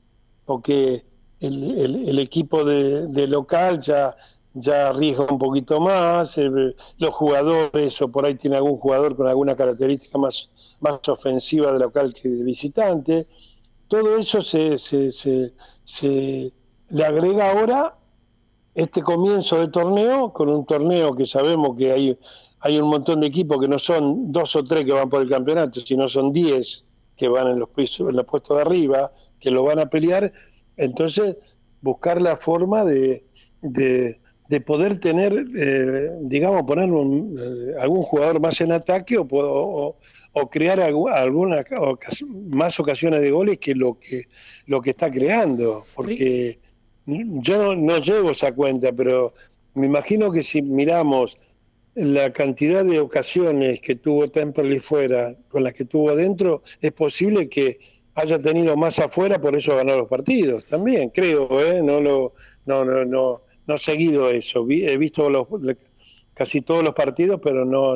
porque el, el- el equipo de, de local ya ya arriesga un poquito más eh, los jugadores o por ahí tiene algún jugador con alguna característica más más ofensiva de local que de visitante todo eso se, se, se, se le agrega ahora este comienzo de torneo, con un torneo que sabemos que hay, hay un montón de equipos que no son dos o tres que van por el campeonato, sino son diez que van en los, pisos, en los puestos de arriba, que lo van a pelear, entonces buscar la forma de, de, de poder tener, eh, digamos, poner un, eh, algún jugador más en ataque o, crear algu- alguna ocas- más ocasiones de goles que lo que lo que está creando, porque yo no, no llevo esa cuenta, pero me imagino que si miramos la cantidad de ocasiones que tuvo Temperley fuera con las que tuvo adentro, es posible que haya tenido más afuera, por eso ganó los partidos. También creo, ¿eh? no lo no no no no he seguido eso. He visto los, casi todos los partidos, pero no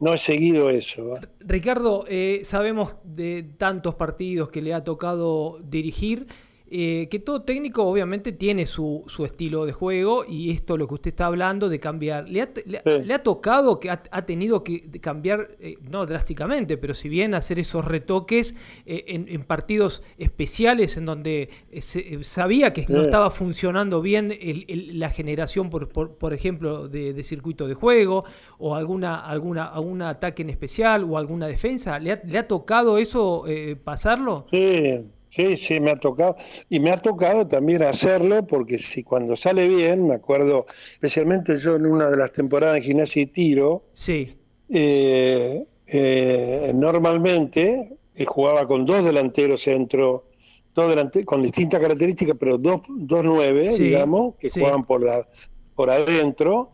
no he seguido eso. Ricardo, eh, sabemos de tantos partidos que le ha tocado dirigir, eh, que todo técnico obviamente tiene su, su estilo de juego y esto lo que usted está hablando de cambiar. ¿Le ha, le ha- le ha tocado que ha, ha tenido que cambiar, eh, no drásticamente, pero si bien hacer esos retoques eh, en, en partidos especiales en donde eh, se- sabía que no estaba funcionando bien el- el- la generación, por, por, por ejemplo, de, de circuito de juego o alguna, alguna, algún ataque en especial o alguna defensa? ¿Le ha, le ha tocado eso eh, pasarlo? Sí, sí, sí, me ha tocado. Y me ha tocado también hacerlo porque si cuando sale bien, me acuerdo, especialmente yo en una de las temporadas de gimnasia y tiro, Sí. eh, eh, normalmente eh, jugaba con dos delanteros centro, dos delante- con distintas características, pero dos, dos nueve, Sí, digamos, que sí. jugaban por, la, por adentro.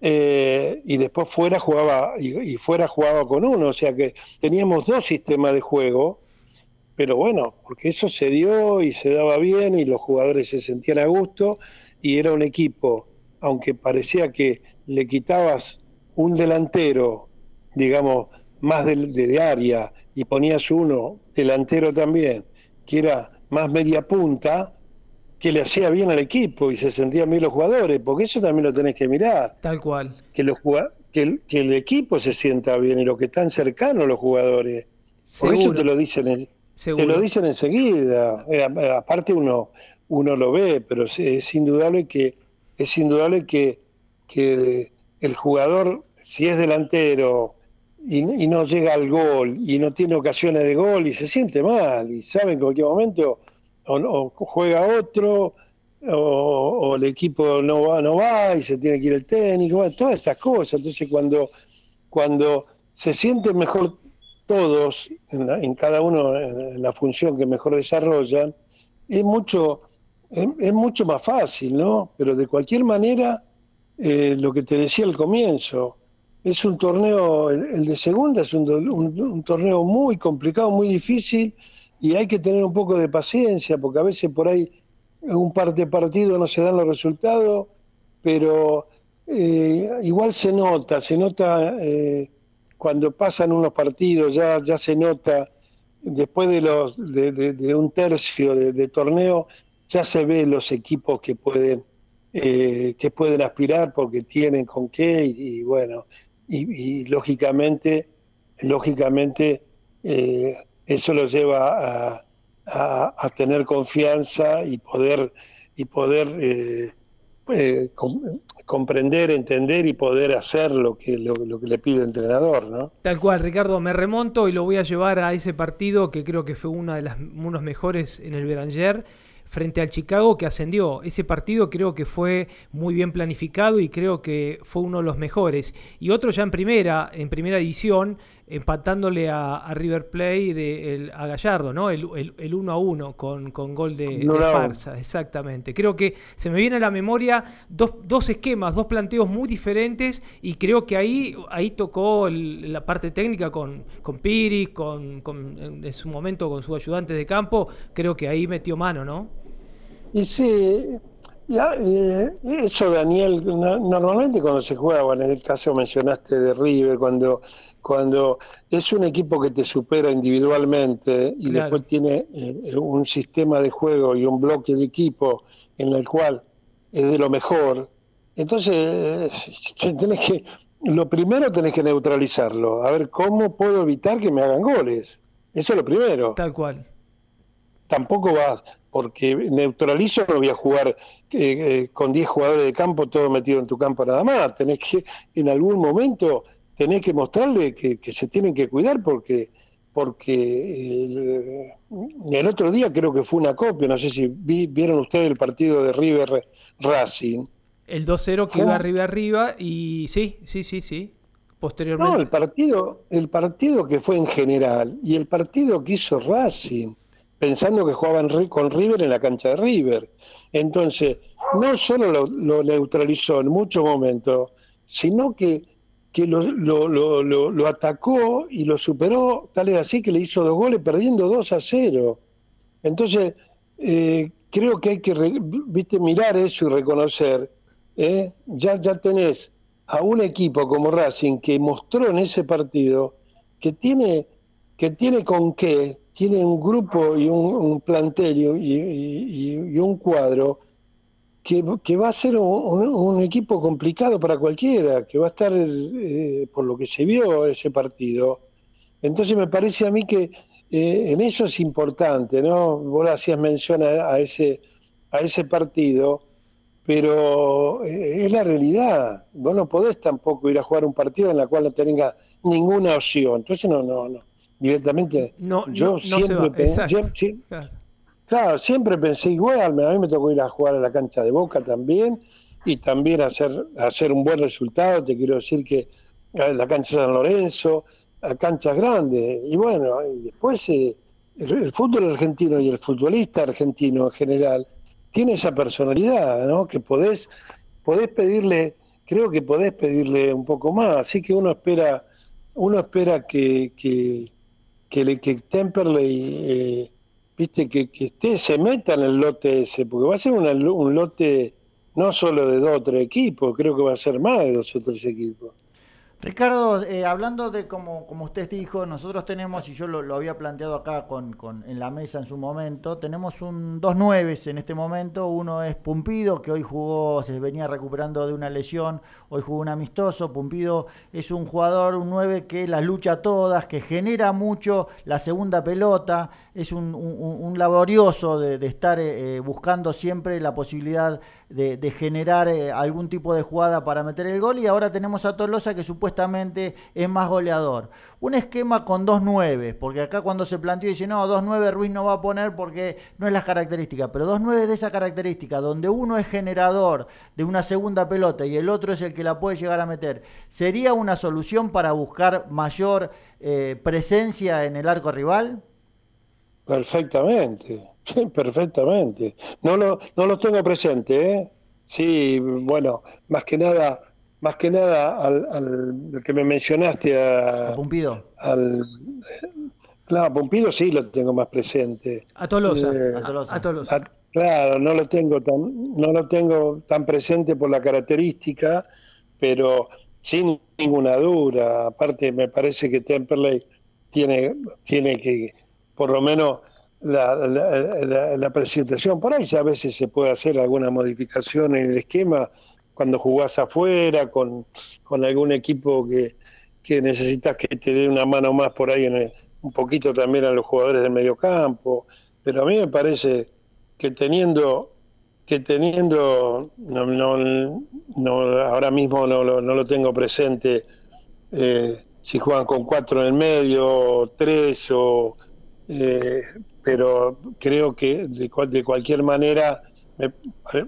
eh, y después fuera jugaba y, y fuera jugaba con uno, o sea que teníamos dos sistemas de juego pero bueno, porque eso se dio y se daba bien y los jugadores se sentían a gusto y era un equipo, aunque parecía que le quitabas un delantero, digamos, más de, de, área y ponías uno delantero también, que era más media punta, que le hacía bien al equipo y se sentían bien los jugadores, porque eso también lo tenés que mirar. Tal cual. Que, los, jugua- que, el, que el equipo se sienta bien y los que están cercanos los jugadores. Por eso te lo dicen en- Te lo dicen enseguida. Eh, aparte uno uno lo ve, pero es indudable que es indudable que, que el jugador si es delantero y, no llega al gol y no tiene ocasiones de gol y se siente mal y sabe en cualquier momento o, juega otro o, el equipo no va no va y se tiene que ir el técnico, todas esas cosas. Entonces cuando cuando se sienten mejor todos, en, la- en cada uno en la función que mejor desarrollan, es mucho, es, mucho más fácil, ¿no? Pero de cualquier manera, eh, lo que te decía al comienzo, es un torneo, el, de segunda es un, torneo muy complicado, muy difícil, y hay que tener un poco de paciencia, porque a veces por ahí en un par de partidos no se dan los resultados, pero eh, igual se nota, se nota eh, cuando pasan unos partidos, ya, ya se nota, después de, los, de, un tercio de, torneo, ya se ve los equipos que pueden, eh, que pueden aspirar porque tienen con qué y, bueno, y, lógicamente, lógicamente eh, eso lo lleva a, a- tener confianza y poder, y poder eh, eh, com- comprender, entender y poder hacer lo que, lo, que le pide el entrenador, ¿no? Tal cual, Ricardo, me remonto y lo voy a llevar a ese partido que creo que fue una de las, uno de los mejores en el Beranger frente al Chicago que ascendió. Ese partido creo que fue muy bien planificado y creo que fue uno de los mejores. Y otro ya en primera, en primera edición, empatándole a, a River Plate de, el- a Gallardo, ¿no? El, el, el 1 a 1 con, con gol de, de Uno a uno. Esparza, exactamente. Creo que se me viene a la memoria dos, dos esquemas, dos planteos muy diferentes y creo que ahí, ahí tocó el- la parte técnica con, con Piris, con, con- en en su momento con sus ayudantes de campo, creo que ahí metió mano, ¿no? Y sí, ya, eh, eso Daniel, no- normalmente cuando se juega, bueno, en el caso mencionaste de River, cuando, cuando es un equipo que te supera individualmente y Claro. después tiene eh, un sistema de juego y un bloque de equipo en el cual es de lo mejor, entonces *laughs* eh, tenés que, lo primero tenés que neutralizarlo, a ver cómo puedo evitar que me hagan goles. Eso es lo primero Tal cual. tampoco vas, porque neutralizo, no voy a jugar eh, eh, con 10 jugadores de campo, todo metido en tu campo nada más. Tenés que, en algún momento, tenés que mostrarle que, que se tienen que cuidar porque porque el, el otro día creo que fue una copia, no sé si vi- vieron ustedes el partido de River Racing. El 2-0 que iba arriba arriba y sí, sí, sí, sí. Posteriormente. No, el partido, el partido que fue en general y el partido que hizo Racing, pensando que jugaban con River en la cancha de River. Entonces, no solo lo, neutralizó en muchos momentos, sino que, que lo, lo- lo- atacó y lo superó, tal es así que le hizo dos goles perdiendo 2 a 0. Entonces, eh, creo que hay que viste, mirar eso y reconocer, ¿eh? ya, ya tenés a un equipo como Racing que mostró en ese partido que tiene, que tiene con qué, tiene un grupo y un, un plantel y, un cuadro que, va a ser un, equipo complicado para cualquiera, que va a estar, eh, por lo que se vio ese partido. Entonces me parece a mí que eh, en eso es importante, ¿no? Vos hacías mención a, a ese, a ese partido, pero eh, es la realidad. Vos no podés tampoco ir a jugar un partido en el cual no tenga ninguna opción. Entonces no, no, no. Directamente, No, yo no- no se siempre va, pe- exacto. siem- sí, Claro. Claro, siempre pensé igual, a mí me tocó ir a jugar a la cancha de Boca también y también hacer, hacer un buen resultado, te quiero decir que a la cancha de San Lorenzo, a canchas grandes, y bueno, y después eh, el, el fútbol argentino y el futbolista argentino en general tiene esa personalidad, ¿no? Que podés, podés pedirle, creo que podés pedirle un poco más, así que uno espera, uno espera que, que, que, que Temperley eh, viste que, que esté, se meta en el lote ese, porque va a ser una- un lote no solo de dos o tres equipos, creo que va a ser más de dos o tres equipos. Ricardo, eh, hablando de como, como usted dijo, nosotros tenemos, y yo lo, lo había planteado acá con, con- en la mesa en su momento, tenemos un dos nueves en este momento, uno es Pumpido, que hoy jugó, se venía recuperando de una lesión, hoy jugó un amistoso, Pumpido es un jugador, un 9 que las lucha todas, que genera mucho la segunda pelota, es un laborioso de, de estar eh, eh, buscando siempre la posibilidad de, de generar eh, algún tipo de jugada para meter el gol y ahora tenemos a Tolosa que supuestamente es más goleador. Un esquema con dos nueve, porque acá cuando se planteó dice, no, dos nueve Ruiz no va a poner porque no es las características, pero dos nueve de esa característica, donde uno es generador de una segunda pelota y el otro es el que la puede llegar a meter, ¿sería una solución para buscar mayor eh, presencia en el arco rival? Perfectamente, *laughs* perfectamente. No lo, no lo tengo presente, ¿eh? Sí, bueno, más que nada, más que nada al, al que me mencionaste a, Pumpido. al claro, Pumpido sí lo tengo más presente. A Tolosa. Eh, a, Tolosa. a Tolosa. Ah, Claro, no lo tengo tan, no lo tengo tan presente por la característica, pero sin ninguna duda. Aparte, me parece que Temperley tiene, tiene que, por lo menos, la, la- presentación. Por ahí a veces se puede hacer alguna modificación en el esquema cuando jugás afuera, con, con algún equipo que, que necesitas que te dé una mano más por ahí en el- un poquito también a los jugadores del mediocampo, pero a mí me parece que teniendo que teniendo no, no, no ahora mismo no, no lo tengo presente eh, si juegan con cuatro en el medio o tres o eh, pero creo que de, cual- de cualquier manera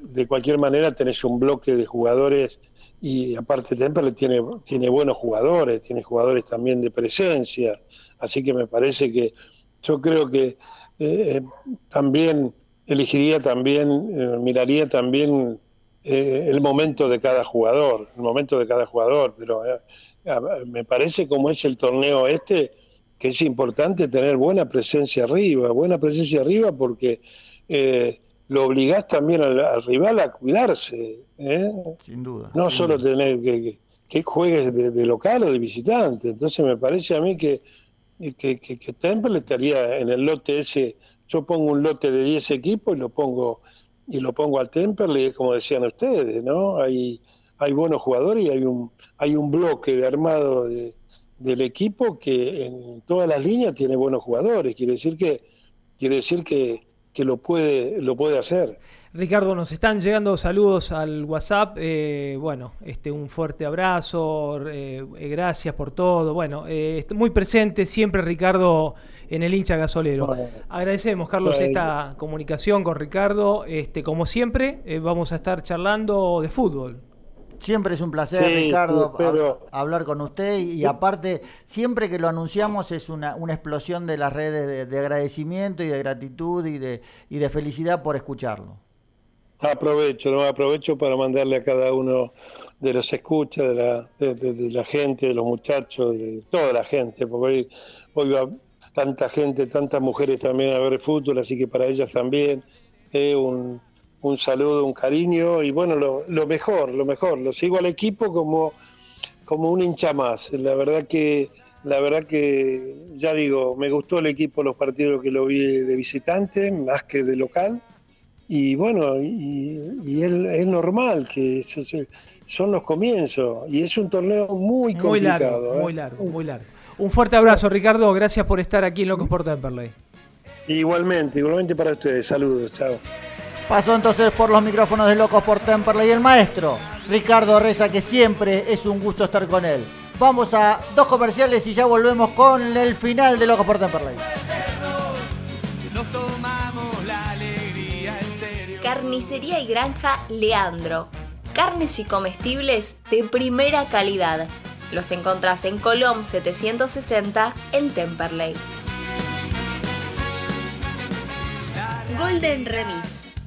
de cualquier manera tenés un bloque de jugadores y aparte Temperley tiene tiene buenos jugadores tiene jugadores también de presencia así que me parece que yo creo que eh, también elegiría también eh, miraría también eh, el momento de cada jugador el momento de cada jugador pero eh, me parece como es el torneo este que es importante tener buena presencia arriba, buena presencia arriba porque eh, lo obligás también al, al rival a cuidarse, ¿eh? Sin duda. no sin solo duda. tener que, que, que juegues de, de local o de visitante. Entonces me parece a mí que, que, que, que Temple estaría en el lote ese, yo pongo un lote de 10 equipos y lo pongo y lo pongo al Temperley, como decían ustedes, ¿no? Hay, hay buenos jugadores y hay un, hay un bloque de armado de, del equipo que en todas las líneas tiene buenos jugadores. Quiere decir que, quiere decir que, que lo puede, lo puede hacer. Ricardo, nos están llegando saludos al WhatsApp. eh, bueno, este, un fuerte abrazo, eh, gracias por todo. Bueno, eh, muy presente siempre Ricardo en el hincha gasolero. Bueno. Agradecemos, Carlos, Bueno. esta comunicación con Ricardo. Este, como siempre, vamos a estar charlando de fútbol. Siempre es un placer, Sí, Ricardo, sí, pero- a- hablar con usted y, y aparte, siempre que lo anunciamos es una, una explosión de las redes de, de agradecimiento y de gratitud y de, y de felicidad por escucharlo. Aprovecho, ¿no? aprovecho para mandarle a cada uno de los escuchas, de la, de, de- de la gente, de los muchachos, de toda la gente, porque hoy, hoy va tanta gente, tantas mujeres también a ver fútbol, así que para ellas también eh, un, un saludo, un cariño y bueno, lo, lo mejor, lo mejor, lo sigo al equipo como, como un hincha más. La verdad que, la verdad que, ya digo, me gustó el equipo los partidos que lo vi de visitante, más que de local y bueno, y, y es, es normal que son los comienzos y es un torneo muy Muy complicado. largo, ¿eh? muy largo, muy largo. Un fuerte abrazo, Ricardo. Gracias por estar aquí en Locos por Temperley. Igualmente, igualmente para ustedes. Saludos, chao. Pasó entonces por los micrófonos de Locos por Temperley el maestro Ricardo Reza, que siempre es un gusto estar con él. Vamos a dos comerciales y ya volvemos con el final de Locos por Temperley. Carnicería y Granja Leandro. Carnes y comestibles de primera calidad. Los encontrás en Colom 760 en Temperley. Golden Remis.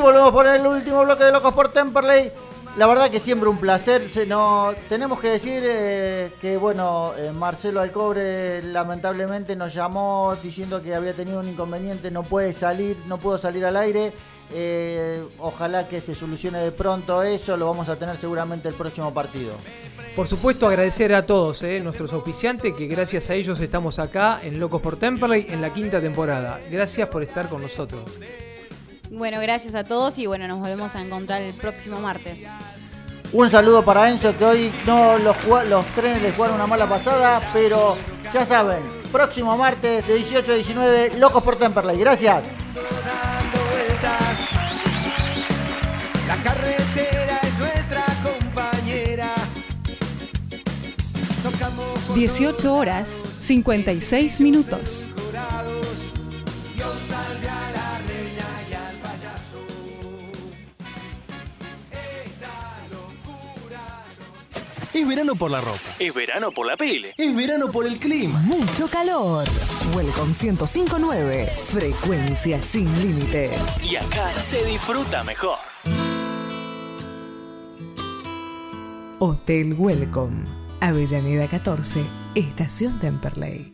Volvemos por el último bloque de Locos por Temperley. La verdad que siempre un placer. Se tenemos que decir eh, que, bueno, eh, Marcelo Alcobre lamentablemente nos llamó diciendo que había tenido un inconveniente, no puede salir, no pudo salir al aire. Eh, ojalá que se solucione de pronto eso, lo vamos a tener seguramente el próximo partido. Por supuesto, agradecer a todos nuestros auspiciantes, que gracias a ellos estamos acá en Locos por Temperley en la quinta temporada. Gracias por estar con nosotros. Bueno, gracias a todos y bueno, nos volvemos a encontrar el próximo martes. Un saludo para Enzo que hoy no los, los trenes les jugaron una mala pasada, pero ya saben, próximo martes de 18 a 19, Locos por Temperley. Gracias. La carretera es nuestra compañera. Tocamos por 18 horas 56 minutos. Es verano por la ropa. Es verano por la pile. Es verano por el clima. Mucho calor. Welcome 1059. Frecuencia sin límites. Y acá se disfruta mejor. Hotel Welcome. Avellaneda 14, Estación Temperley.